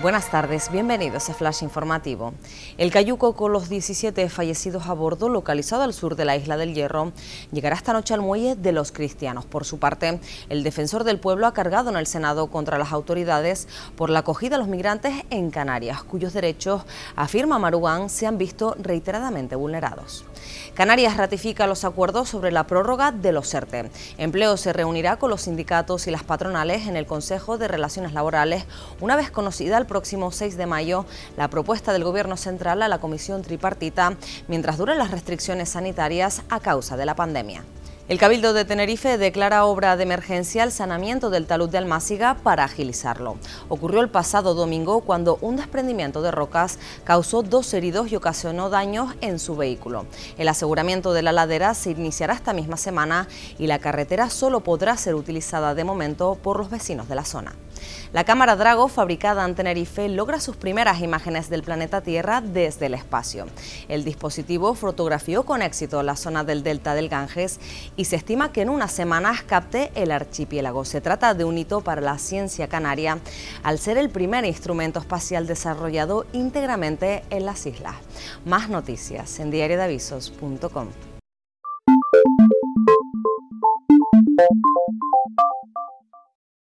Buenas tardes, bienvenidos a Flash Informativo. El Cayuco con los 17 fallecidos a bordo, localizado al sur de la isla del Hierro, llegará esta noche al muelle de los cristianos. Por su parte, el defensor del pueblo ha cargado en el Senado contra las autoridades por la acogida a los migrantes en Canarias, cuyos derechos, afirma Maruán, se han visto reiteradamente vulnerados. Canarias ratifica los acuerdos sobre la prórroga de los ERTE. Empleo se reunirá con los sindicatos y las patronales en el Consejo de Relaciones Laborales una vez conocida el próximo 6 de mayo la propuesta del Gobierno Central a la Comisión Tripartita mientras duren las restricciones sanitarias a causa de la pandemia. El Cabildo de Tenerife declara obra de emergencia el sanamiento del talud de Almáciga para agilizarlo. Ocurrió el pasado domingo cuando un desprendimiento de rocas causó dos heridos y ocasionó daños en su vehículo. El aseguramiento de la ladera se iniciará esta misma semana y la carretera solo podrá ser utilizada de momento por los vecinos de la zona. La cámara Drago, fabricada en Tenerife, logra sus primeras imágenes del planeta Tierra desde el espacio. El dispositivo fotografió con éxito la zona del delta del Ganges y se estima que en unas semanas capte el archipiélago. Se trata de un hito para la ciencia canaria, al ser el primer instrumento espacial desarrollado íntegramente en las islas. Más noticias en diariodeavisos.com.